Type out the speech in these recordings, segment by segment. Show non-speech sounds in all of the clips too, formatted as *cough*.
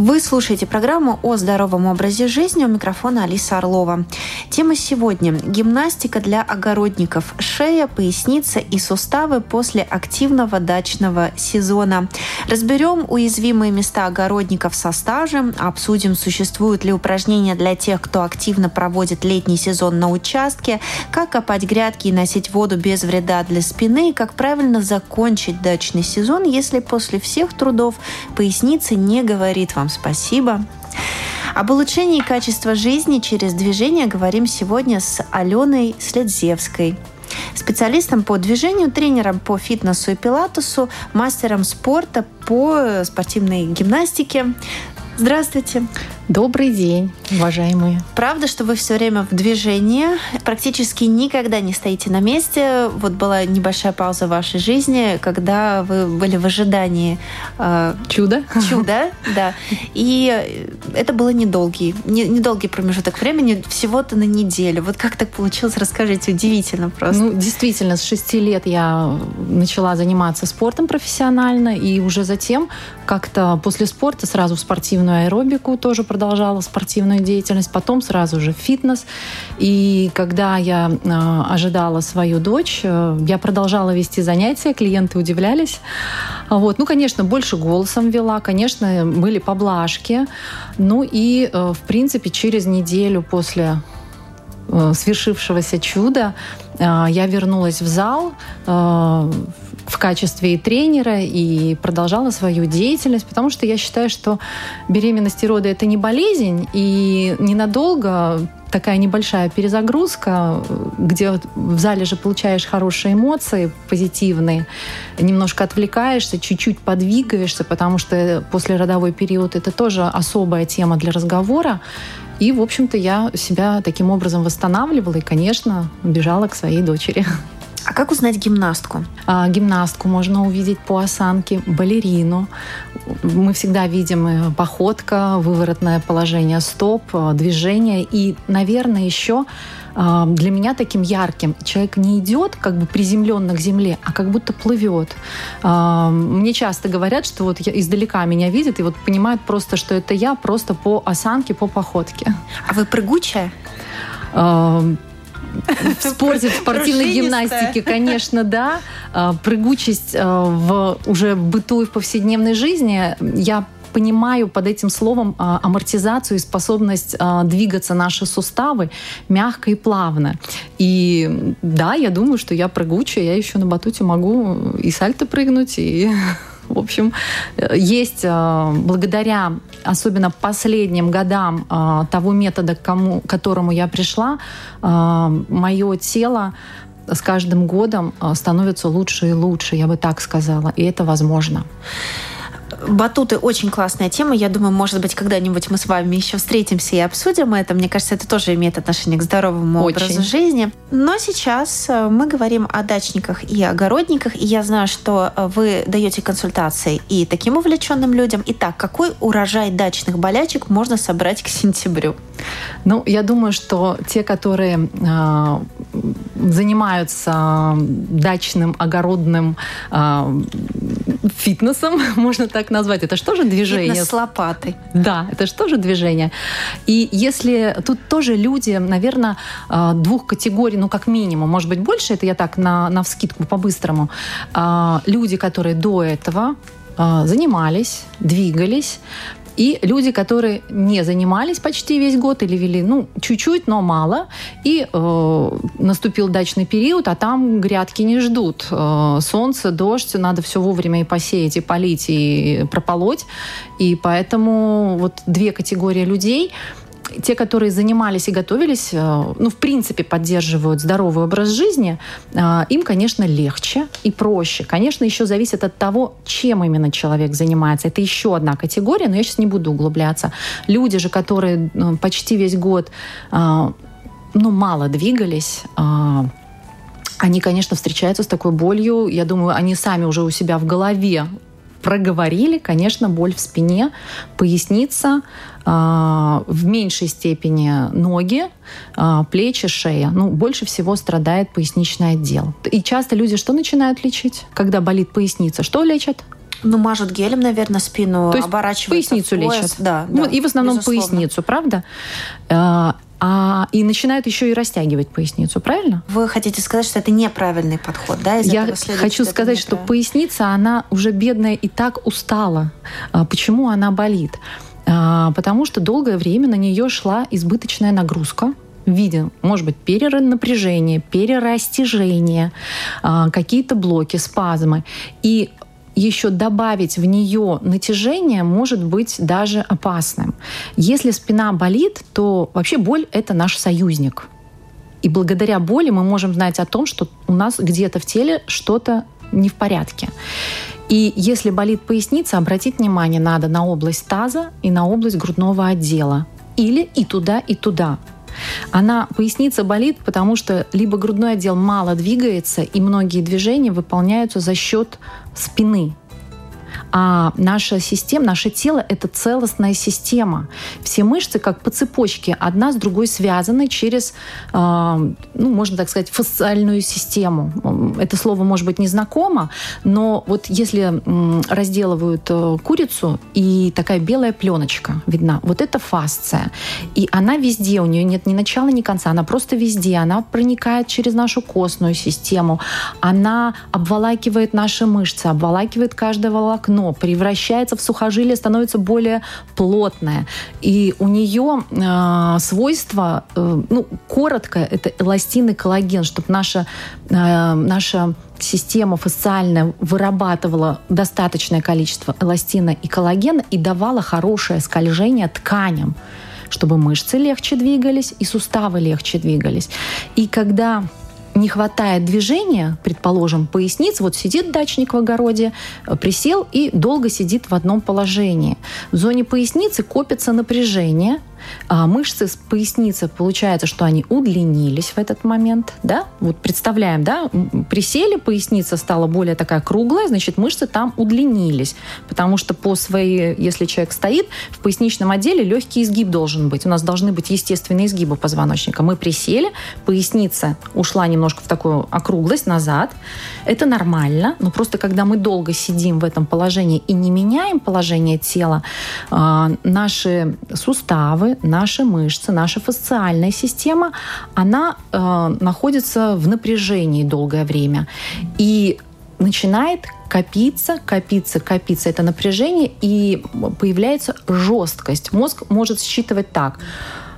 Вы слушаете программу о здоровом образе жизни. У микрофона Алиса Орлова. Тема сегодня – гимнастика для огородников. Шея, поясница и суставы после активного дачного сезона. Разберем уязвимые места огородников со стажем, обсудим, существуют ли упражнения для тех, кто активно проводит летний сезон на участке, как копать грядки и носить воду без вреда для спины, и как правильно закончить дачный сезон, если после всех трудов поясница не говорит вам спасибо. Об улучшении качества жизни через движение говорим сегодня с Аленой Следзевской, специалистом по движению, тренером по фитнесу и пилатусу, мастером спорта по спортивной гимнастике. Здравствуйте. Добрый день, уважаемые. Правда, что вы все время в движении, практически никогда не стоите на месте. Вот была небольшая пауза в вашей жизни, когда вы были в ожидании э, чуда. Чуда, *laughs* да. И это было недолгий, не, недолгий промежуток времени, всего-то на неделю. Вот как так получилось, расскажите, удивительно просто. Ну, действительно, с шести лет я начала заниматься спортом профессионально, и уже затем как-то после спорта сразу в спортивную аэробику тоже продолжала продолжала спортивную деятельность, потом сразу же фитнес. И когда я э, ожидала свою дочь, э, я продолжала вести занятия, клиенты удивлялись. Вот. Ну, конечно, больше голосом вела, конечно, были поблажки. Ну и, э, в принципе, через неделю после э, свершившегося чуда я вернулась в зал в качестве и тренера и продолжала свою деятельность, потому что я считаю, что беременность и роды это не болезнь, и ненадолго такая небольшая перезагрузка, где в зале же получаешь хорошие эмоции, позитивные, немножко отвлекаешься, чуть-чуть подвигаешься, потому что после родовой период это тоже особая тема для разговора. И, в общем-то, я себя таким образом восстанавливала и, конечно, бежала к своей дочери. А как узнать гимнастку? А, гимнастку можно увидеть по осанке, балерину. Мы всегда видим э, походка, выворотное положение стоп, э, движение. И, наверное, еще а, для меня таким ярким человек не идет как бы приземленно к земле, а как будто плывет. А, мне часто говорят, что вот издалека меня видят и вот понимают просто, что это я просто по осанке, по походке. А вы прыгучая? В спорте, в спортивной гимнастике, конечно, да. А, прыгучесть а, в уже быту и в повседневной жизни я понимаю под этим словом а, амортизацию и способность двигаться наши суставы мягко и плавно. И да, я думаю, что я прыгучая, я еще на батуте могу и сальто прыгнуть, и *laughs* в общем, есть э, благодаря особенно последним годам э, того метода, к кому, к которому я пришла, э, мое тело с каждым годом становится лучше и лучше, я бы так сказала. И это возможно. Батуты очень классная тема. Я думаю, может быть, когда-нибудь мы с вами еще встретимся и обсудим это. Мне кажется, это тоже имеет отношение к здоровому очень. образу жизни. Но сейчас э, мы говорим о дачниках и огородниках. И я знаю, что э, вы даете консультации и таким увлеченным людям. Итак, какой урожай дачных болячек можно собрать к сентябрю? Ну, я думаю, что те, которые э, занимаются дачным, огородным э, фитнесом, *laughs* можно так назвать. Это что же движение? Фитнес с лопатой. Да, это что же движение? И если тут тоже люди, наверное, э, двух категорий, ну, как минимум, может быть, больше, это я так на, на вскидку по-быстрому, э, люди, которые до этого э, занимались, двигались, и люди, которые не занимались почти весь год или вели, ну, чуть-чуть, но мало, и э, наступил дачный период, а там грядки не ждут. Э, солнце, дождь, надо все вовремя и посеять, и полить, и прополоть. И поэтому вот две категории людей – те, которые занимались и готовились, э, ну, в принципе, поддерживают здоровый образ жизни, э, им, конечно, легче и проще. Конечно, еще зависит от того, чем именно человек занимается. Это еще одна категория, но я сейчас не буду углубляться. Люди же, которые ну, почти весь год э, ну, мало двигались, они, конечно, встречаются с такой болью. Я думаю, они сами уже у себя в голове проговорили, конечно, боль в спине, поясница, а, в меньшей степени ноги, а, плечи, шея. Ну, больше всего страдает поясничный отдел. И часто люди что начинают лечить, когда болит поясница? Что лечат? Ну, мажут гелем, наверное, спину, То есть оборачивают поясницу лечат. Да, ну, да, и в основном безусловно. поясницу, правда? А, и начинают еще и растягивать поясницу, правильно? Вы хотите сказать, что это неправильный подход, да? Из Я следует, хочу это сказать, что поясница, она уже бедная и так устала. А, Почему она болит? А, Потому что долгое время на нее шла избыточная нагрузка в виде, может быть, перенапряжения, перерастяжения, а, какие-то блоки, спазмы. И еще добавить в нее натяжение может быть даже опасным. Если спина болит, то вообще боль – это наш союзник. И благодаря боли мы можем знать о том, что у нас где-то в теле что-то не в порядке. И если болит поясница, обратить внимание надо на область таза и на область грудного отдела. Или и туда, и туда. Она, поясница болит, потому что либо грудной отдел мало двигается, и многие движения выполняются за счет спины. А наша система, наше тело – это целостная система. Все мышцы, как по цепочке, одна с другой связаны через, э, ну, можно так сказать, фасциальную систему. Это слово, может быть, не знакомо, но вот если разделывают э, курицу, и такая белая пленочка видна, вот это фасция. И она везде, у нее нет ни начала, ни конца, она просто везде. Она проникает через нашу костную систему, она обволакивает наши мышцы, обволакивает каждое волокно, превращается в сухожилие, становится более плотное. И у нее э, свойство, э, ну, коротко, это эластин и коллаген, чтобы наша, э, наша система фасциальная вырабатывала достаточное количество эластина и коллагена и давала хорошее скольжение тканям чтобы мышцы легче двигались и суставы легче двигались. И когда не хватает движения, предположим, поясниц, вот сидит дачник в огороде, э, присел и долго сидит в одном положении. В зоне поясницы копится напряжение, а мышцы с поясницы, получается, что они удлинились в этот момент, да? Вот представляем, да, присели, поясница стала более такая круглая, значит, мышцы там удлинились, потому что по своей, если человек стоит, в поясничном отделе легкий изгиб должен быть. У нас должны быть естественные изгибы позвоночника. Мы присели, поясница ушла немножко в такую округлость назад. Это нормально, но просто когда мы долго сидим в этом положении и не меняем положение тела, а, наши суставы, наши мышцы, наша фасциальная система, она э, находится в напряжении долгое время. И начинает копиться, копиться, копиться это напряжение, и появляется жесткость. Мозг может считывать так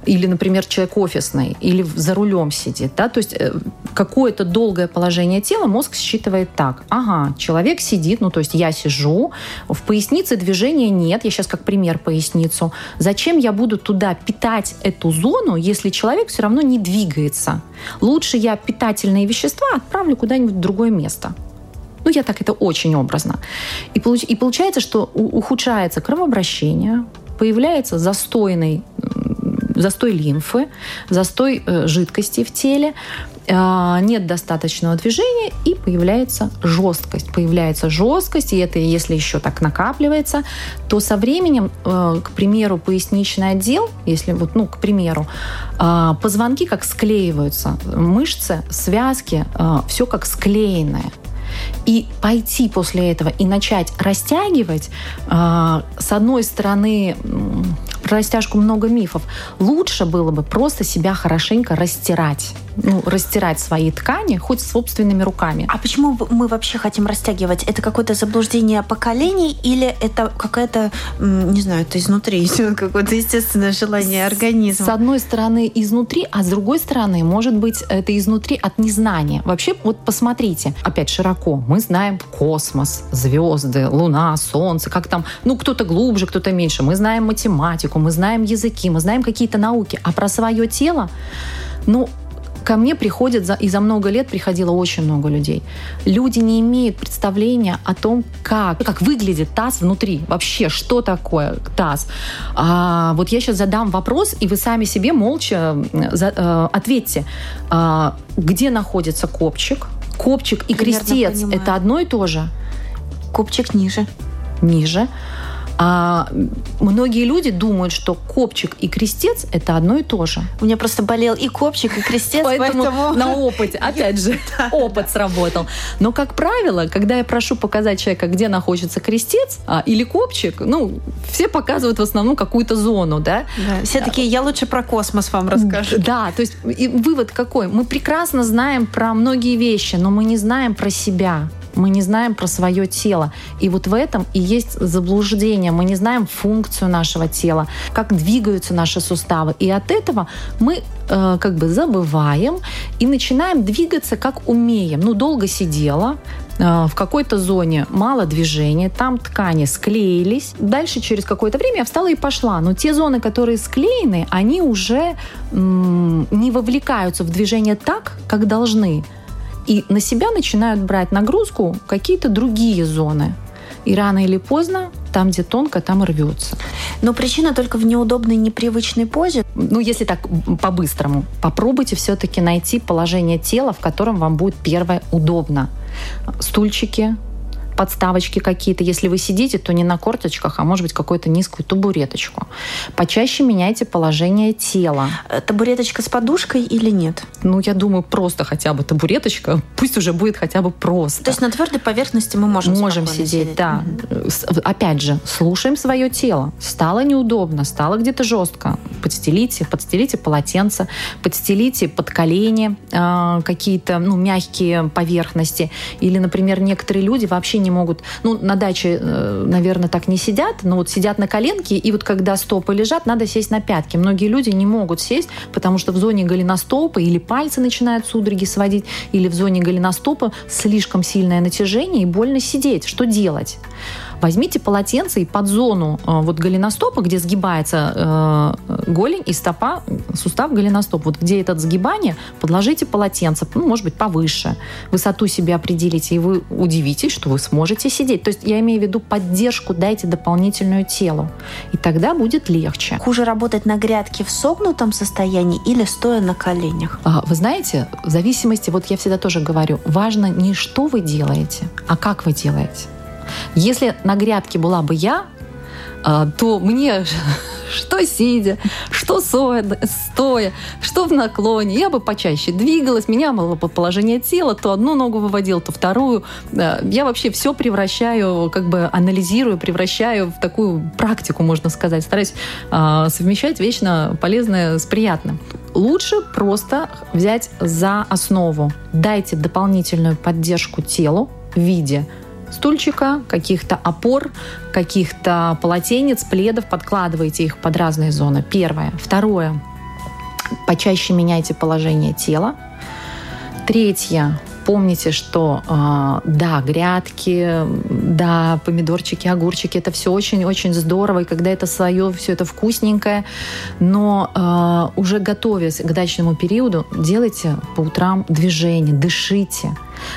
или, например, человек офисный, или за рулем сидит, да, то есть э, какое-то долгое положение тела мозг считывает так. Ага, человек сидит, ну, то есть я сижу, в пояснице движения нет, я сейчас как пример поясницу. Зачем я буду туда питать эту зону, если человек все равно не двигается? Лучше я питательные вещества отправлю куда-нибудь в другое место. Ну, я так это очень образно. И, получ- и получается, что у- ухудшается кровообращение, появляется застойный застой лимфы, застой э, жидкости в теле, э, нет достаточного движения и появляется жесткость. Появляется жесткость, и это если еще так накапливается, то со временем, э, к примеру, поясничный отдел, если вот, ну, к примеру, позвонки как склеиваются, мышцы, связки, все как склеенное. И пойти после этого и начать растягивать, с одной стороны, растяжку много мифов. Лучше было бы просто себя хорошенько растирать. Ну, растирать свои ткани хоть собственными руками. А почему мы вообще хотим растягивать? Это какое-то заблуждение поколений или это какая-то, не знаю, это изнутри *laughs* какое-то естественное желание С организма? одной стороны изнутри, а с другой стороны, может быть, это изнутри от незнания. Вообще, вот посмотрите, опять широко, мы знаем космос, звезды, Луна, Солнце, как там, ну, кто-то глубже, кто-то меньше. Мы знаем математику, мы знаем языки, мы знаем какие-то науки. А про свое тело, ну, ко мне приходят, за, и за много лет приходило очень много людей. Люди не имеют представления о том, как, как выглядит таз внутри. Вообще, что такое таз. А, вот я сейчас задам вопрос, и вы сами себе молча за- э, ответьте. А, где находится копчик? Копчик и Примерно крестец это одно и то же? Копчик ниже. ниже. А многие люди думают, что копчик и крестец – это одно и то же. У меня просто болел и копчик, и крестец, поэтому, поэтому... на *laughs* опыте, опять же, *laughs* опыт сработал. Но, как правило, когда я прошу показать человека, где находится крестец а, или копчик, ну, все показывают в основном какую-то зону, да? да все такие, я лучше про космос вам расскажу. Да, то есть и вывод какой? Мы прекрасно знаем про многие вещи, но мы не знаем про себя мы не знаем про свое тело. И вот в этом и есть заблуждение. Мы не знаем функцию нашего тела, как двигаются наши суставы. И от этого мы э, как бы забываем и начинаем двигаться как умеем. Ну, долго сидела, э, в какой-то зоне мало движения, там ткани склеились. Дальше через какое-то время я встала и пошла. Но те зоны, которые склеены, они уже м- не вовлекаются в движение так, как должны. И на себя начинают брать нагрузку какие-то другие зоны. И рано или поздно, там, где тонко, там и рвется. Но причина только в неудобной, непривычной позе. Ну, если так по-быстрому, попробуйте все-таки найти положение тела, в котором вам будет первое удобно. Стульчики, подставочки какие-то. Если вы сидите, то не на корточках, а может быть какую-то низкую табуреточку. Почаще меняйте положение тела. Э, табуреточка с подушкой или нет? Ну, я думаю, просто хотя бы табуреточка. Пусть уже будет хотя бы просто. То есть на твердой поверхности мы можем Можем сидеть, сидеть, да. Угу. Опять же, слушаем свое тело. Стало неудобно, стало где-то жестко. Подстелите, подстелите полотенце, подстелите под колени э, какие-то ну, мягкие поверхности. Или, например, некоторые люди вообще не могут, ну, на даче, э, наверное, так не сидят, но вот сидят на коленке, и вот когда стопы лежат, надо сесть на пятки. Многие люди не могут сесть, потому что в зоне голеностопа или пальцы начинают судороги сводить, или в зоне голеностопа слишком сильное натяжение и больно сидеть. Что делать? Возьмите полотенце и под зону э, вот голеностопа, где сгибается э, голень и стопа, сустав голеностоп, вот где это сгибание, подложите полотенце, ну, может быть, повыше. Высоту себе определите, и вы удивитесь, что вы сможете сидеть. То есть я имею в виду поддержку, дайте дополнительную телу. И тогда будет легче. Хуже работать на грядке в согнутом состоянии или стоя на коленях? А, вы знаете, в зависимости, вот я всегда тоже говорю, важно не что вы делаете, а как вы делаете. Если на грядке была бы я, а, то мне *laughs* что сидя, что стоя, что в наклоне. Я бы почаще двигалась, меня было бы положение тела, то одну ногу выводил, то вторую. Я вообще все превращаю, как бы анализирую, превращаю в такую практику, можно сказать. Стараюсь а, совмещать вечно полезное с приятным. Лучше просто взять за основу. Дайте дополнительную поддержку телу в виде стульчика, каких-то опор, каких-то полотенец, пледов, подкладывайте их под разные зоны. Первое. Второе. Почаще меняйте положение тела. Третье помните, что э, да, грядки, да, помидорчики, огурчики, это все очень-очень здорово, и когда это свое, все это вкусненькое, но э, уже готовясь к дачному периоду, делайте по утрам движение, дышите.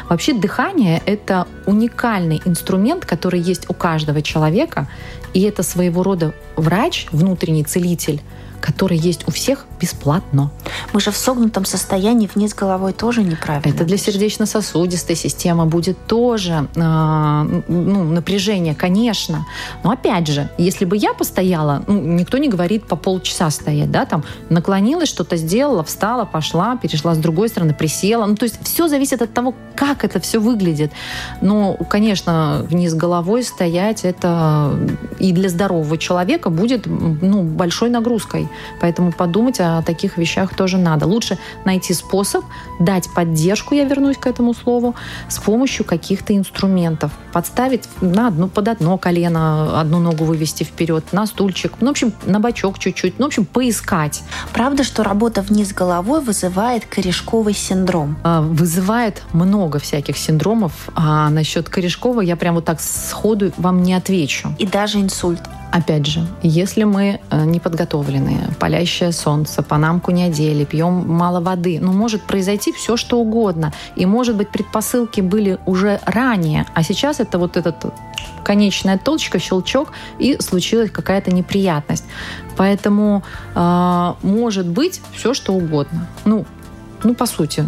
Вообще дыхание – это уникальный инструмент, который есть у каждого человека, и это своего рода врач, внутренний целитель, который есть у всех бесплатно. Мы же в согнутом состоянии вниз головой тоже неправильно. Это для сердечно-сосудистой системы будет тоже э, ну, напряжение, конечно. Но опять же, если бы я постояла, ну, никто не говорит по полчаса стоять, да, там наклонилась, что-то сделала, встала, пошла, перешла с другой стороны, присела. Ну, то есть все зависит от того, как это все выглядит. Но, конечно, вниз головой стоять, это и для здорового человека будет ну, большой нагрузкой. Поэтому подумать о таких вещах тоже надо. Лучше найти способ дать поддержку, я вернусь к этому слову, с помощью каких-то инструментов. Подставить на одну, под одно колено, одну ногу вывести вперед, на стульчик, ну, в общем, на бочок чуть-чуть, ну, в общем, поискать. Правда, что работа вниз головой вызывает корешковый синдром? А, вызывает много всяких синдромов. А насчет корешкового я прям вот так сходу вам не отвечу. И даже инсульт. Опять же, если мы э, не подготовленные, палящее солнце, панамку не одели, пьем мало воды, ну, может произойти все, что угодно. И, может быть, предпосылки были уже ранее, а сейчас это вот этот конечная точка, щелчок, и случилась какая-то неприятность. Поэтому э, может быть все, что угодно. Ну, ну, по сути,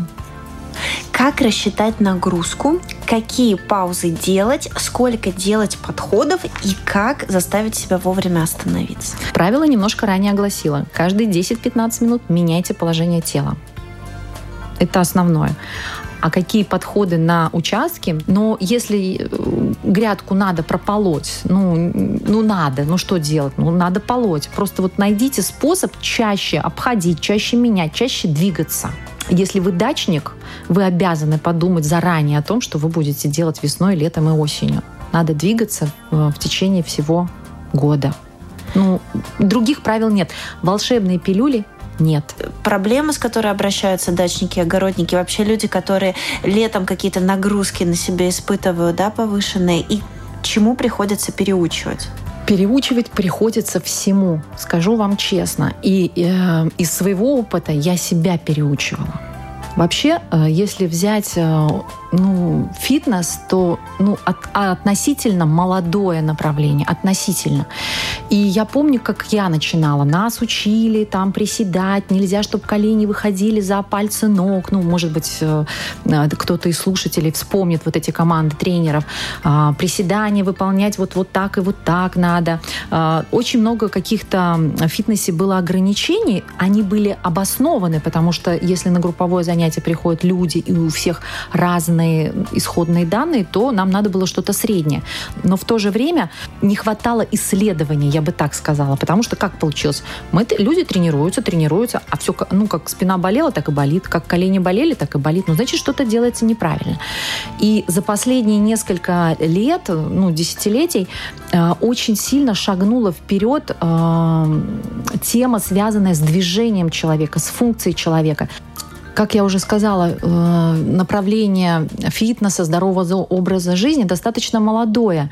Как рассчитать нагрузку, какие паузы делать, сколько делать подходов и как заставить себя вовремя остановиться? Правило немножко ранее огласила. Каждые 10-15 минут меняйте положение тела. Это основное а какие подходы на участке. Но если э, грядку надо прополоть, ну, ну надо, ну что делать? Ну надо полоть. Просто вот найдите способ чаще обходить, чаще менять, чаще двигаться. Если вы дачник, вы обязаны подумать заранее о том, что вы будете делать весной, летом и осенью. Надо двигаться в течение всего года. Ну, других правил нет. Волшебные пилюли нет. Проблемы, с которой обращаются дачники, огородники, вообще люди, которые летом какие-то нагрузки на себя испытывают, да, повышенные, и чему приходится переучивать? Переучивать приходится всему, скажу вам честно. И э, из своего опыта я себя переучивала. Вообще, э, если взять э, ну, фитнес, то ну, от, относительно молодое направление, относительно. И я помню, как я начинала. Нас учили там приседать, нельзя, чтобы колени выходили за пальцы ног. Ну, может быть, э, кто-то из слушателей вспомнит вот эти команды тренеров. А, приседания выполнять вот, вот так и вот так надо. А, очень много каких-то в фитнесе было ограничений. Они были обоснованы, потому что если на групповое занятие приходят люди, и у всех разные исходные данные, то нам надо было что-то среднее. Но в то же время не хватало исследований, я бы так сказала, потому что как получилось? Мы, люди тренируются, тренируются, а все, ну, как спина болела, так и болит, как колени болели, так и болит. Ну, значит, что-то делается неправильно. И за последние несколько лет, ну, десятилетий, э, очень сильно шагнула вперед э, тема, связанная с движением человека, с функцией человека. Как я уже сказала, э, направление фитнеса, здорового образа жизни достаточно молодое.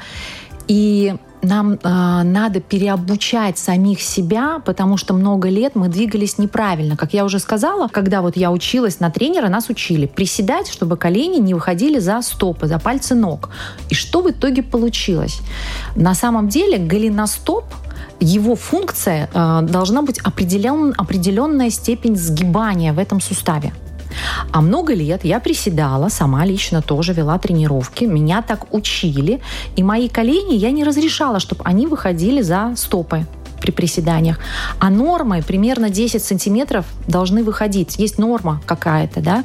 И нам э, надо переобучать самих себя, потому что много лет мы двигались неправильно. Как я уже сказала, когда вот я училась на тренера, нас учили приседать, чтобы колени не выходили за стопы, за пальцы ног. И что в итоге получилось? На самом деле голеностоп его функция э, должна быть определен, определенная степень сгибания в этом суставе. А много лет я приседала, сама лично тоже вела тренировки, меня так учили, и мои колени я не разрешала, чтобы они выходили за стопы при приседаниях. А нормой примерно 10 сантиметров должны выходить. Есть норма какая-то, да.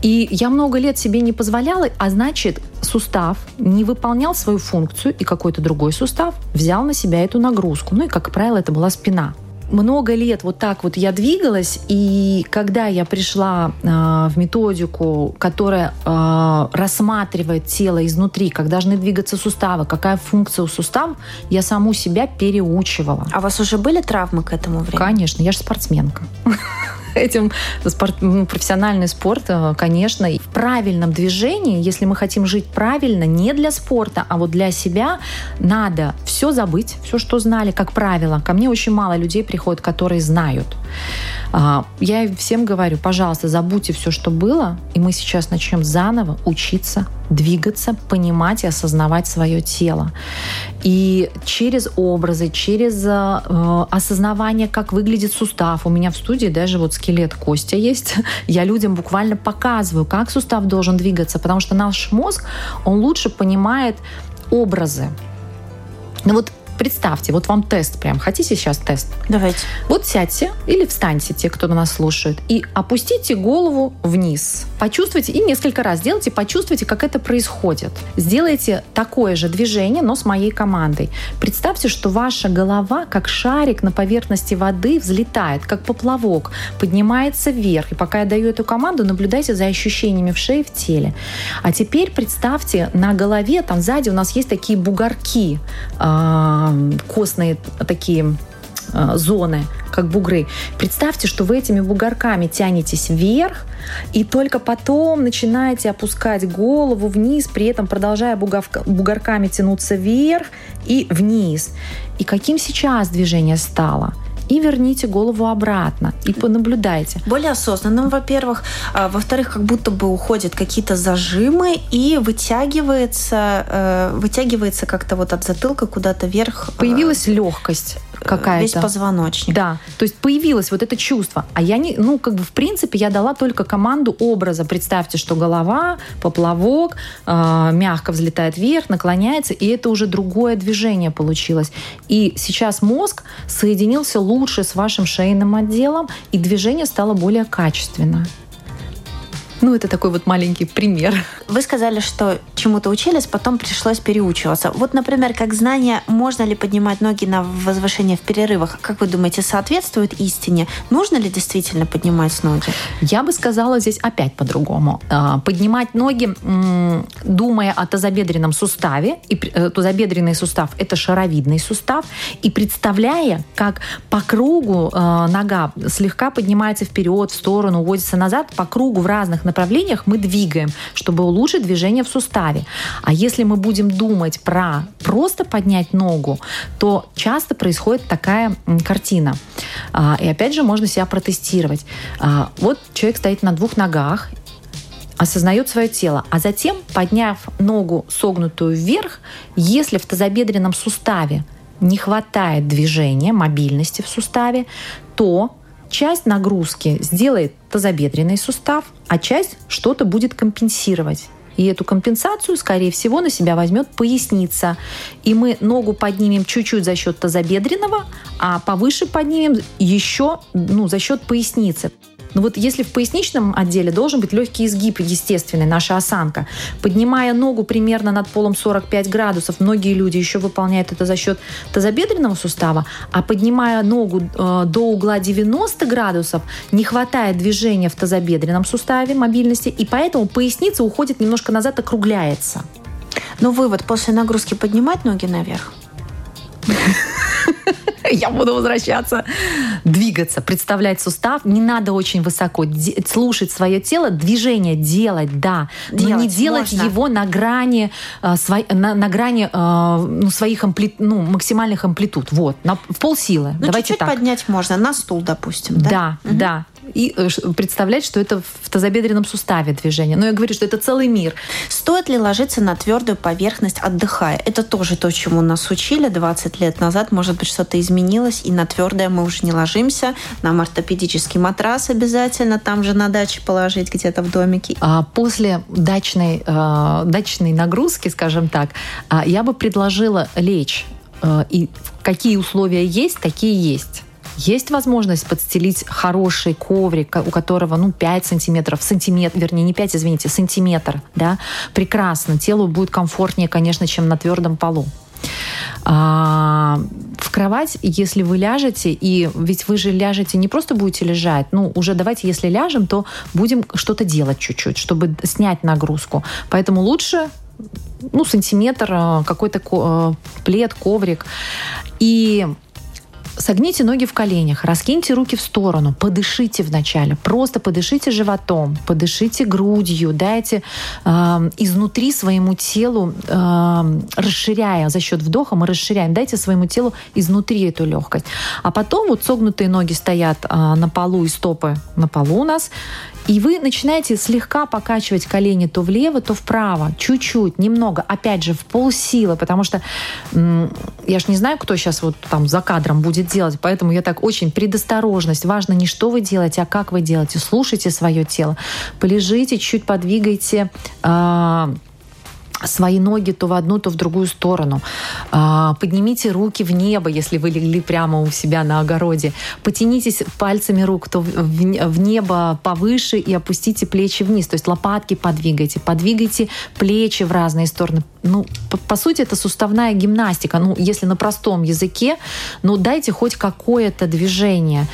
И я много лет себе не позволяла, а значит, сустав не выполнял свою функцию, и какой-то другой сустав взял на себя эту нагрузку. Ну и, как правило, это была спина много лет вот так вот я двигалась, и когда я пришла э, в методику, которая э, рассматривает тело изнутри, как должны двигаться суставы, какая функция у суставов, я саму себя переучивала. А у вас уже были травмы к этому времени? Конечно, я же спортсменка этим спорт, ну, профессиональный спорт, э, конечно. В правильном движении, если мы хотим жить правильно, не для спорта, а вот для себя, надо все забыть, все, что знали, как правило. Ко мне очень мало людей приходят, которые знают. А, я всем говорю, пожалуйста, забудьте все, что было, и мы сейчас начнем заново учиться двигаться, понимать и осознавать свое тело. И через образы, через э, осознавание, как выглядит сустав. У меня в студии даже вот скелет Костя есть. *laughs* Я людям буквально показываю, как сустав должен двигаться, потому что наш мозг, он лучше понимает образы. Ну вот Представьте, вот вам тест прям. Хотите сейчас тест? Давайте. Вот сядьте или встаньте, те, кто на нас слушает, и опустите голову вниз. Почувствуйте, и несколько раз сделайте, почувствуйте, как это происходит. Сделайте такое же движение, но с моей командой. Представьте, что ваша голова, как шарик на поверхности воды, взлетает, как поплавок, поднимается вверх. И пока я даю эту команду, наблюдайте за ощущениями в шее, в теле. А теперь представьте, на голове, там сзади у нас есть такие бугорки, а, костные такие а, зоны, как бугры. Представьте, что вы этими бугорками тянетесь вверх, и только потом начинаете опускать голову вниз, при этом продолжая бугорка, бугорками тянуться вверх и вниз. И каким сейчас движение стало? И верните голову обратно, и понаблюдайте. Более осознанным, во-первых. А, во-вторых, как будто бы уходят какие-то зажимы и вытягивается, э, вытягивается как-то вот от затылка куда-то вверх. Появилась легкость. Какая-то. Весь позвоночник. Да, то есть появилось вот это чувство. А я не, ну, как бы, в принципе, я дала только команду образа. Представьте, что голова, поплавок, э, мягко взлетает вверх, наклоняется, и это уже другое движение получилось. И сейчас мозг соединился лучше с вашим шейным отделом, и движение стало более качественно. Ну, это такой вот маленький пример. Вы сказали, что чему-то учились, потом пришлось переучиваться. Вот, например, как знание, можно ли поднимать ноги на возвышение в перерывах, как вы думаете, соответствует истине? Нужно ли действительно поднимать ноги? Я бы сказала здесь опять по-другому. А, поднимать ноги, думая о тазобедренном суставе, и э, тазобедренный сустав – это шаровидный сустав, и представляя, как по кругу э, нога слегка поднимается вперед, в сторону, уводится назад, по кругу в разных направлениях мы двигаем, чтобы улучшить движение в суставе. А если мы будем думать про просто поднять ногу, то часто происходит такая картина. А, и опять же можно себя протестировать. А, вот человек стоит на двух ногах, осознает свое тело, а затем, подняв ногу согнутую вверх, если в тазобедренном суставе не хватает движения, мобильности в суставе, то часть нагрузки сделает тазобедренный сустав, а часть что-то будет компенсировать. И эту компенсацию, скорее всего, на себя возьмет поясница. И мы ногу поднимем чуть-чуть за счет тазобедренного, а повыше поднимем еще ну, за счет поясницы. Но вот если в поясничном отделе должен быть легкий изгиб естественный, наша осанка. Поднимая ногу примерно над полом 45 градусов, многие люди еще выполняют это за счет тазобедренного сустава, а поднимая ногу э, до угла 90 градусов, не хватает движения в тазобедренном суставе, мобильности, и поэтому поясница уходит немножко назад, округляется. Но вывод, после нагрузки поднимать ноги наверх? *laughs* я буду возвращаться, двигаться, представлять сустав. Не надо очень высоко слушать свое тело, движение делать, да, делать, но не делать можно. его на грани, э, на, на грани э, ну, своих ампли, ну, максимальных амплитуд. Вот, на, в полсилы. Ну, Давайте чуть-чуть так. поднять можно, на стул, допустим. Да, да. Угу. да и э, представлять, что это в тазобедренном суставе движение. Но я говорю, что это целый мир. Стоит ли ложиться на твердую поверхность, отдыхая? Это тоже то, чему нас учили 20 лет назад. Может быть, что-то изменилось, и на твердое мы уже не ложимся. Нам ортопедический матрас обязательно там же на даче положить где-то в домике. А после дачной, э, дачной нагрузки, скажем так, э, я бы предложила лечь. Э, и какие условия есть, такие есть. Есть возможность подстелить хороший коврик, у которого, ну, 5 сантиметров, сантиметр, вернее, не 5, извините, сантиметр, да, прекрасно. Телу будет комфортнее, конечно, чем на твердом полу. А, в кровать, если вы ляжете, и ведь вы же ляжете, не просто будете лежать, ну, уже давайте, если ляжем, то будем что-то делать чуть-чуть, чтобы снять нагрузку. Поэтому лучше ну, сантиметр, а, какой-то а, плед, коврик. И Согните ноги в коленях, раскиньте руки в сторону, подышите вначале, просто подышите животом, подышите грудью, дайте э, изнутри своему телу, э, расширяя за счет вдоха, мы расширяем, дайте своему телу изнутри эту легкость. А потом вот согнутые ноги стоят э, на полу и стопы на полу у нас, и вы начинаете слегка покачивать колени то влево, то вправо, чуть-чуть, немного, опять же, в полсилы, потому что я ж не знаю, кто сейчас вот там за кадром будет делать, поэтому я так очень предосторожность. Важно не что вы делаете, а как вы делаете. Слушайте свое тело. Полежите, чуть подвигайте э, свои ноги то в одну, то в другую сторону. А, поднимите руки в небо, если вы легли прямо у себя на огороде. Потянитесь пальцами рук то в небо повыше и опустите плечи вниз. То есть лопатки подвигайте, подвигайте плечи в разные стороны. Ну, по, по сути, это суставная гимнастика. Ну, если на простом языке, ну, дайте хоть какое-то движение.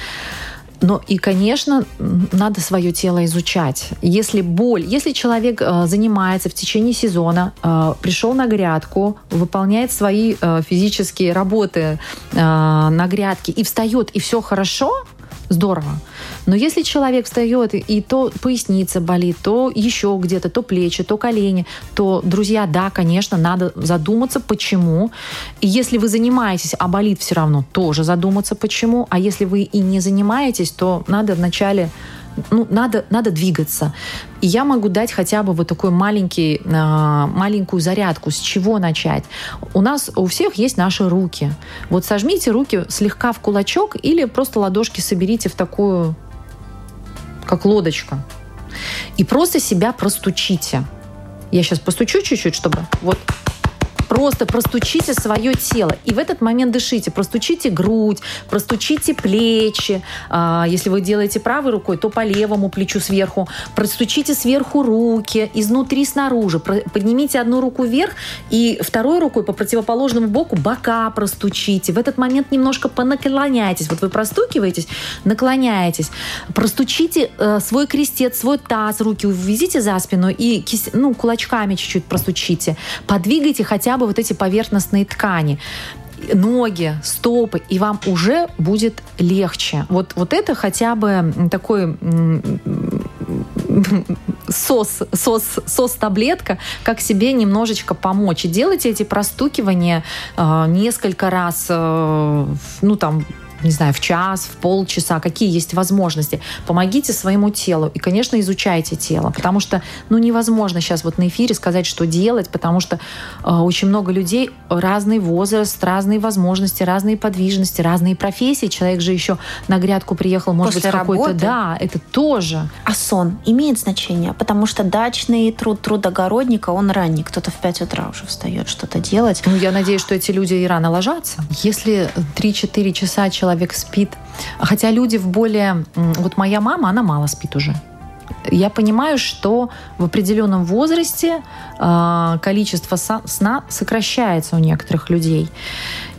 Но и, конечно, надо свое тело изучать. Если боль, если человек э, занимается в течение сезона, э, пришел на грядку, выполняет свои э, физические работы на грядке и встает, и все хорошо, здорово. Но если человек встает и, то поясница болит, то еще где-то, то плечи, то колени, то, друзья, да, конечно, надо задуматься, почему. И если вы занимаетесь, а болит все равно, тоже задуматься, почему. А если вы и не занимаетесь, то надо вначале ну, надо, надо двигаться. И я могу дать хотя бы вот такой маленький, а, маленькую зарядку. С чего начать? У нас у всех есть наши руки. Вот сожмите руки слегка в кулачок или просто ладошки соберите в такую, как лодочка. И просто себя простучите. Я сейчас постучу чуть-чуть, чтобы вот Просто простучите свое тело. И в этот момент дышите. Простучите грудь, простучите плечи. А, если вы делаете правой рукой, то по левому плечу сверху. Простучите сверху руки, изнутри снаружи. Поднимите одну руку вверх и второй рукой по противоположному боку бока простучите. В этот момент немножко понаклоняйтесь. Вот вы простукиваетесь, наклоняетесь. Простучите э, свой крестец, свой таз, руки увезите за спину и ну, кулачками чуть-чуть простучите. Подвигайте хотя бы бы вот эти поверхностные ткани ноги, стопы, и вам уже будет легче. Вот, вот это хотя бы такой сос, сос, сос-таблетка, как себе немножечко помочь. И делайте эти простукивания э, несколько раз, э, ну там, не знаю, в час, в полчаса, какие есть возможности. Помогите своему телу. И, конечно, изучайте тело, потому что, ну, невозможно сейчас вот на эфире сказать, что делать, потому что э, очень много людей, разный возраст, разные возможности, разные подвижности, разные профессии. Человек же еще на грядку приехал, может После быть, какой-то... Да, это тоже. А сон имеет значение? Потому что дачный труд трудогородника, он ранний. Кто-то в 5 утра уже встает что-то делать. Ну, я надеюсь, что эти люди и рано ложатся. Если 3-4 часа человек человек спит. Хотя люди в более... Вот моя мама, она мало спит уже. Я понимаю, что в определенном возрасте э, количество сна сокращается у некоторых людей.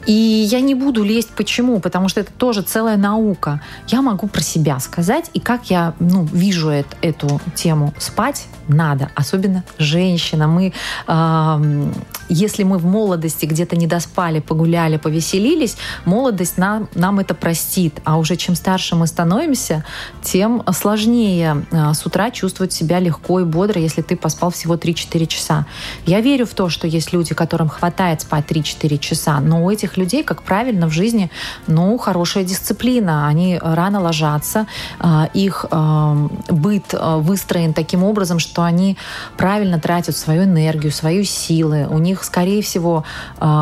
И я не буду лезть почему, потому что это тоже целая наука. Я могу про себя сказать, и как я ну, вижу это, эту тему. Спать надо, особенно женщина. Мы, э, если мы в молодости где-то не доспали, погуляли, повеселились, молодость нам, нам это простит. А уже чем старше мы становимся, тем сложнее э, с утра чувствовать себя легко и бодро, если ты поспал всего 3-4 часа. Я верю в то, что есть люди, которым хватает спать 3-4 часа, но у этих людей, как правильно в жизни, ну, хорошая дисциплина. Они рано ложатся, э, их э, быт э, выстроен таким образом, что они правильно тратят свою энергию, свою силы. У них, скорее всего,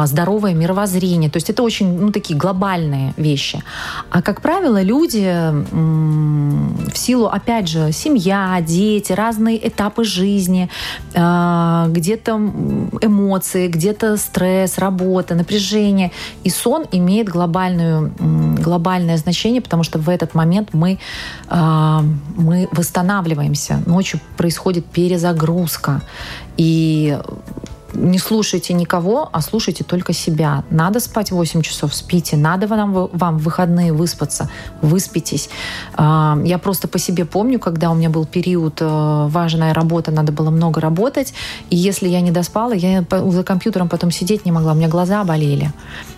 здоровое мировоззрение. То есть это очень, ну, такие глобальные вещи. А, как правило, люди в силу, опять же, семья, дети, разные этапы жизни, где-то эмоции, где-то стресс, работа, напряжение, и сон имеет глобальную, глобальное значение, потому что в этот момент мы, э, мы восстанавливаемся. Ночью происходит перезагрузка. И не слушайте никого, а слушайте только себя. Надо спать 8 часов, спите. Надо вам, вам в выходные выспаться, выспитесь. А, я просто по себе помню, когда у меня был период, э, важная работа, надо было много работать, и если я не доспала, я за компьютером потом сидеть не могла, у меня глаза болели.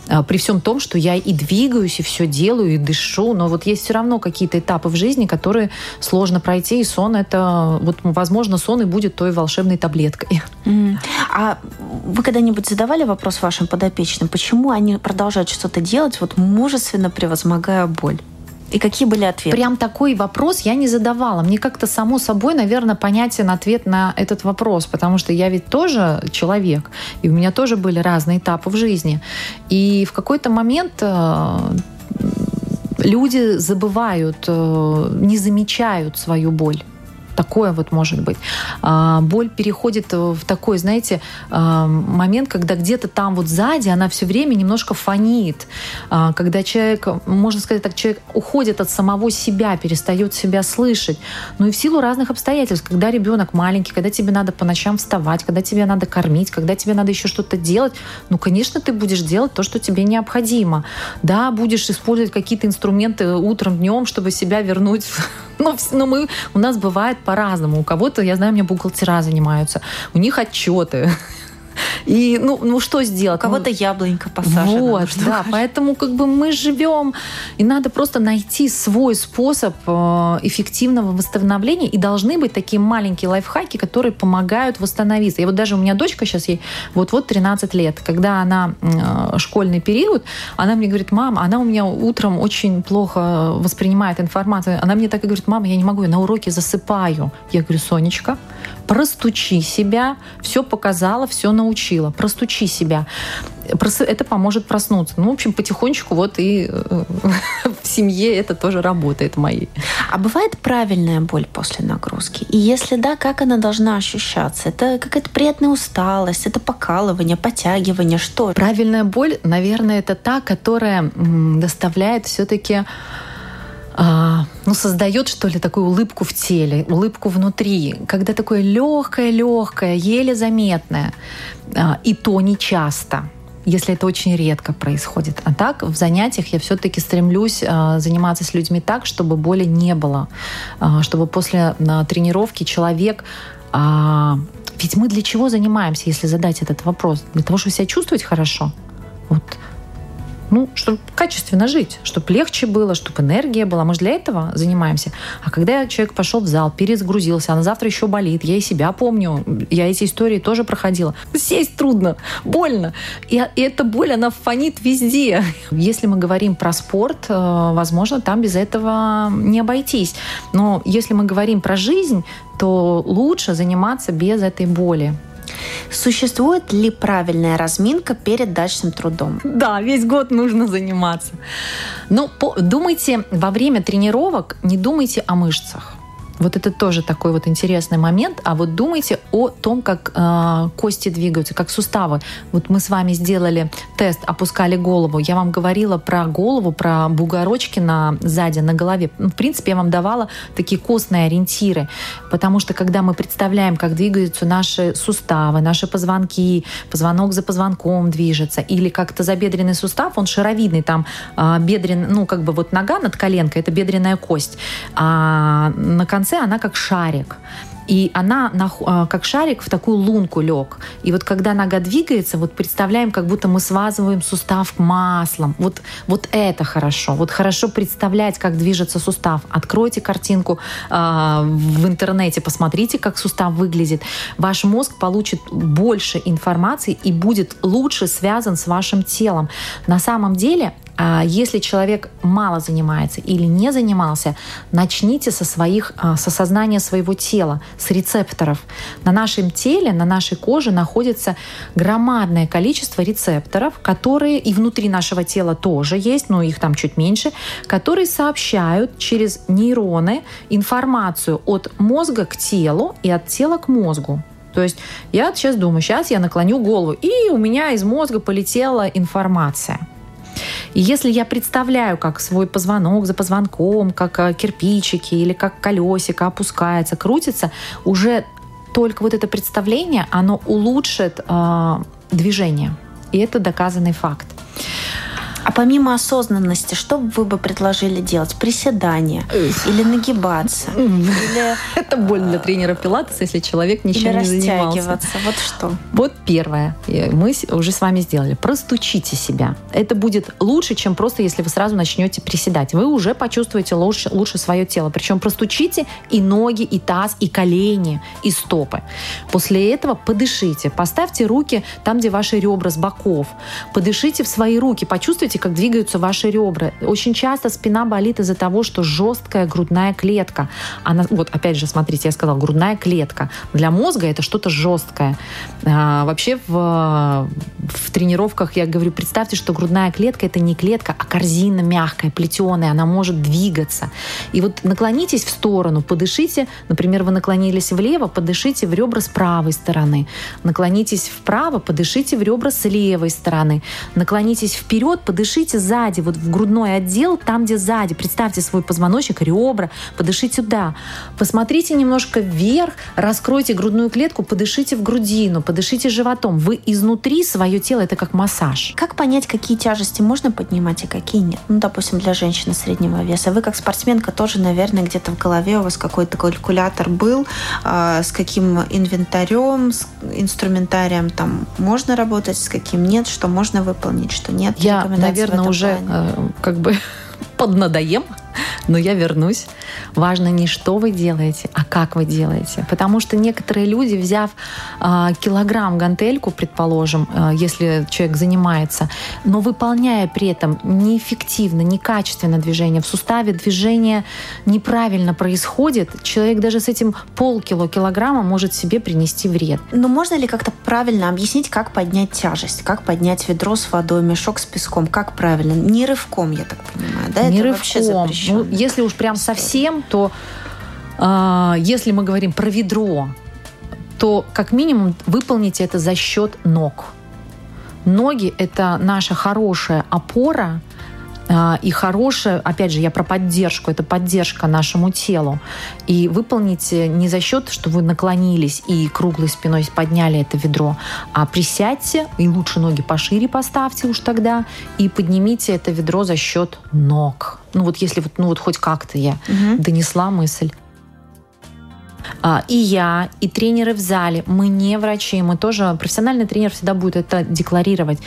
А, при всем том, что я и двигаюсь, и все делаю, и дышу, но вот есть все равно какие-то этапы в жизни, которые сложно пройти, и сон это, вот, возможно, сон и будет той волшебной таблеткой. Mm. А вы когда-нибудь задавали вопрос вашим подопечным, почему они продолжают что-то делать, вот мужественно превозмогая боль? И какие были ответы? Прям такой вопрос я не задавала. Мне как-то само собой, наверное, понятен ответ на этот вопрос, потому что я ведь тоже человек, и у меня тоже были разные этапы в жизни. И в какой-то момент э, люди забывают, э, не замечают свою боль. Такое вот может быть. А, боль переходит в такой, знаете, а, момент, когда где-то там вот сзади она все время немножко фонит. А, когда человек, можно сказать так, человек уходит от самого себя, перестает себя слышать. Ну и в силу разных обстоятельств, когда ребенок маленький, когда тебе надо по ночам вставать, когда тебе надо кормить, когда тебе надо еще что-то делать, ну, конечно, ты будешь делать то, что тебе необходимо. Да, будешь использовать какие-то инструменты утром, днем, чтобы себя вернуть. Но, но мы, у нас бывает по-разному. У кого-то, я знаю, у меня бухгалтера занимаются, у них отчеты. И, ну, ну что сделать? У кого-то ну, яблонька посажена. Вот, ну, да, поэтому как бы мы живем, и надо просто найти свой способ э, эффективного восстановления, и должны быть такие маленькие лайфхаки, которые помогают восстановиться. И вот даже у меня дочка сейчас ей вот-вот 13 лет, когда она э, школьный период, она мне говорит, мама, она у меня утром очень плохо воспринимает информацию, она мне так и говорит, мама, я не могу, я на уроке засыпаю. Я говорю, Сонечка, простучи себя, все показала, все научила, простучи себя. Это поможет проснуться. Ну, в общем, потихонечку вот и э, *laughs* в семье это тоже работает моей. А бывает правильная боль после нагрузки? И если да, как она должна ощущаться? Это какая-то приятная усталость, это покалывание, подтягивание, что? Правильная боль, наверное, это та, которая доставляет все-таки а, ну, создает, что ли, такую улыбку в теле, улыбку внутри, когда такое легкое-легкое, еле заметное. А, и то не часто если это очень редко происходит. А так в занятиях я все-таки стремлюсь э, заниматься с людьми так, чтобы боли не было, э, чтобы после э, тренировки человек ведь мы для чего занимаемся, если задать этот вопрос? Для того, чтобы себя чувствовать хорошо. Вот ну, чтобы качественно жить, чтобы легче было, чтобы энергия была. Мы же для этого занимаемся. А когда человек пошел в зал, перезагрузился, а на завтра еще болит, я и себя помню, я эти истории тоже проходила. Сесть трудно, больно. И, и эта боль, она фонит везде. Если мы говорим про спорт, э, возможно, там без этого не обойтись. Но если мы говорим про жизнь, то лучше заниматься без этой боли. Существует ли правильная разминка перед дачным трудом? Да, весь год нужно заниматься. Но по, думайте во время тренировок, не думайте о мышцах. Вот это тоже такой вот интересный момент. А вот думайте о том, как э, кости двигаются, как суставы. Вот мы с вами сделали тест, опускали голову. Я вам говорила про голову, про бугорочки на, сзади, на голове. Ну, в принципе, я вам давала такие костные ориентиры. Потому что когда мы представляем, как двигаются наши суставы, наши позвонки, позвонок за позвонком движется, или как-то забедренный сустав, он шаровидный, там э, бедрен, ну, как бы вот нога над коленкой, это бедренная кость. А на конце конце она как шарик. И она а, как шарик в такую лунку лег. И вот когда нога двигается, вот представляем, как будто мы связываем сустав маслом. Вот, вот это хорошо. Вот хорошо представлять, как движется сустав. Откройте картинку э, в интернете, посмотрите, как сустав выглядит. Ваш мозг получит больше информации и будет лучше связан с вашим телом. На самом деле если человек мало занимается или не занимался, начните со своих, а, с осознания своего тела, с рецепторов. На нашем теле, на нашей коже находится громадное количество рецепторов, которые и внутри нашего тела тоже есть, но их там чуть меньше, которые сообщают через нейроны информацию от мозга к телу и от тела к мозгу. То есть я сейчас думаю, сейчас я наклоню голову, и у меня из мозга полетела информация. И если я представляю, как свой позвонок за позвонком, как э, кирпичики или как колесико опускается, крутится, уже только вот это представление, оно улучшит э, движение. И это доказанный факт. А помимо осознанности, что вы бы предложили делать? Приседания или нагибаться? Или... *laughs* Это боль для тренера пилатеса, если человек ничем не занимался. Вот что? Вот первое. Мы уже с вами сделали. Простучите себя. Это будет лучше, чем просто если вы сразу начнете приседать. Вы уже почувствуете лучше, лучше свое тело. Причем простучите и ноги, и таз, и колени, и стопы. После этого подышите. Поставьте руки там, где ваши ребра с боков. Подышите в свои руки. Почувствуйте, Чувствуете, как двигаются ваши ребра. Очень часто спина болит из-за того, что жесткая грудная клетка. Она, вот опять же, смотрите, я сказала, грудная клетка. Для мозга это что-то жесткое. А, вообще в, в тренировках я говорю, представьте, что грудная клетка это не клетка, а корзина мягкая, плетеная, она может двигаться. И вот наклонитесь в сторону, подышите, например, вы наклонились влево, подышите в ребра с правой стороны. Наклонитесь вправо, подышите в ребра с левой стороны. Наклонитесь вперед, подышите подышите сзади, вот в грудной отдел, там, где сзади. Представьте свой позвоночник, ребра, подышите туда. Посмотрите немножко вверх, раскройте грудную клетку, подышите в грудину, подышите животом. Вы изнутри свое тело, это как массаж. Как понять, какие тяжести можно поднимать и какие нет? Ну, допустим, для женщины среднего веса. Вы как спортсменка тоже, наверное, где-то в голове у вас какой-то калькулятор был, э, с каким инвентарем, с инструментарием там можно работать, с каким нет, что можно выполнить, что нет. Я, наверное, уже э, как бы поднадоем но я вернусь. Важно не что вы делаете, а как вы делаете. Потому что некоторые люди, взяв э, килограмм гантельку, предположим, э, если человек занимается, но выполняя при этом неэффективно, некачественно движение, в суставе движение неправильно происходит, человек даже с этим полкило килограмма может себе принести вред. Но можно ли как-то правильно объяснить, как поднять тяжесть, как поднять ведро с водой, мешок с песком, как правильно? Не рывком, я так понимаю, да? Не Это рывком. вообще запрещено. Ну, если уж прям совсем, то э, если мы говорим про ведро, то как минимум выполните это за счет ног. Ноги – это наша хорошая опора, и хорошая, опять же, я про поддержку, это поддержка нашему телу. И выполните не за счет, что вы наклонились и круглой спиной подняли это ведро, а присядьте, и лучше ноги пошире поставьте уж тогда, и поднимите это ведро за счет ног. Ну вот если вот, ну вот хоть как-то я угу. донесла мысль. А, и я, и тренеры в зале, мы не врачи, мы тоже, профессиональный тренер всегда будет это декларировать.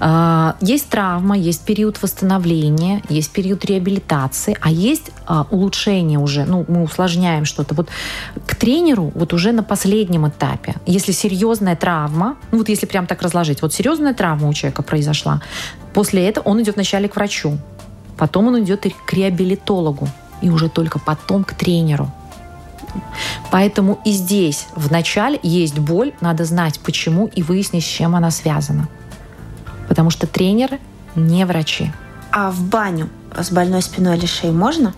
А, есть травма, есть период восстановления, есть период реабилитации, а есть а, улучшение уже, ну, мы усложняем что-то. Вот к тренеру вот уже на последнем этапе, если серьезная травма, ну вот если прям так разложить, вот серьезная травма у человека произошла, после этого он идет вначале к врачу, потом он идет к реабилитологу, и уже только потом к тренеру. Поэтому и здесь в начале есть боль, надо знать почему и выяснить, с чем она связана. Потому что тренеры не врачи. А в баню с больной спиной или шеей можно?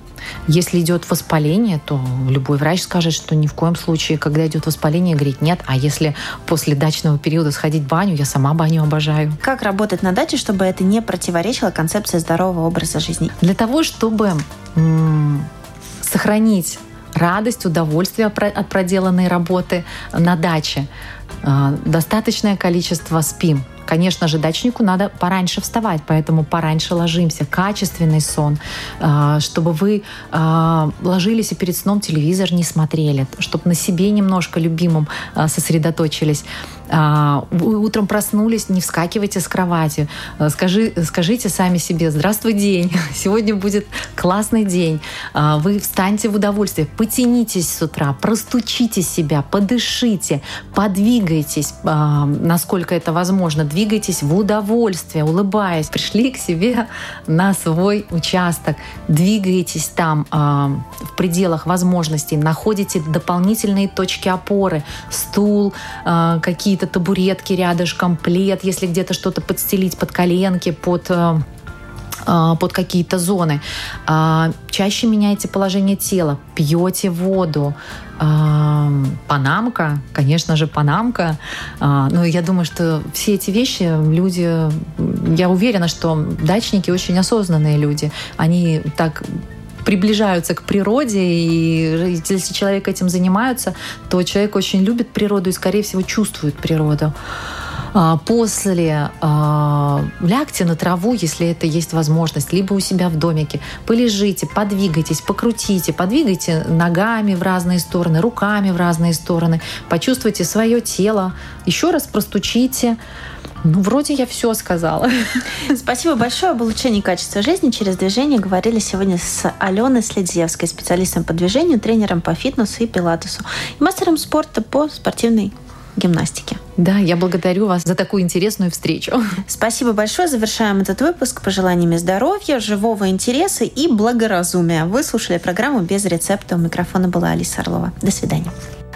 Если идет воспаление, то любой врач скажет, что ни в коем случае, когда идет воспаление, говорит нет. А если после дачного периода сходить в баню, я сама баню обожаю. Как работать на даче, чтобы это не противоречило концепции здорового образа жизни? Для того, чтобы м- сохранить радость, удовольствие от проделанной работы на даче. А, достаточное количество спим. Конечно же, дачнику надо пораньше вставать, поэтому пораньше ложимся. Качественный сон, а, чтобы вы а, ложились и перед сном телевизор не смотрели, чтобы на себе немножко любимым сосредоточились. А, утром проснулись, не вскакивайте с кровати. А, скажи, скажите сами себе «Здравствуй, день! *laughs* Сегодня будет классный день!» а, Вы встаньте в удовольствие, потянитесь с утра, простучите себя, подышите, подвигайтесь, насколько это возможно. Двигайтесь в удовольствие, улыбаясь. Пришли к себе на свой участок, двигаетесь там в пределах возможностей, находите дополнительные точки опоры, стул, какие-то какие-то табуретки рядышком, плед, если где-то что-то подстелить под коленки, под э, э, под какие-то зоны. А, чаще меняйте положение тела, пьете воду. А, панамка, конечно же, панамка. А, но я думаю, что все эти вещи люди, я уверена, что дачники очень осознанные люди. Они так приближаются к природе, и если человек этим занимается, то человек очень любит природу и, скорее всего, чувствует природу. А, после э, лягте на траву, если это есть возможность, либо у себя в домике, полежите, подвигайтесь, покрутите, подвигайте ногами в разные стороны, руками в разные стороны, почувствуйте свое тело, еще раз простучите, ну, вроде я все сказала. *laughs* Спасибо большое. Об улучшении качества жизни через движение говорили сегодня с Аленой Следзевской, специалистом по движению, тренером по фитнесу и пилатесу и мастером спорта по спортивной гимнастике. Да, я благодарю вас за такую интересную встречу. *laughs* Спасибо большое. Завершаем этот выпуск пожеланиями здоровья, живого интереса и благоразумия. Вы слушали программу «Без рецепта». У микрофона была Алиса Орлова. До свидания.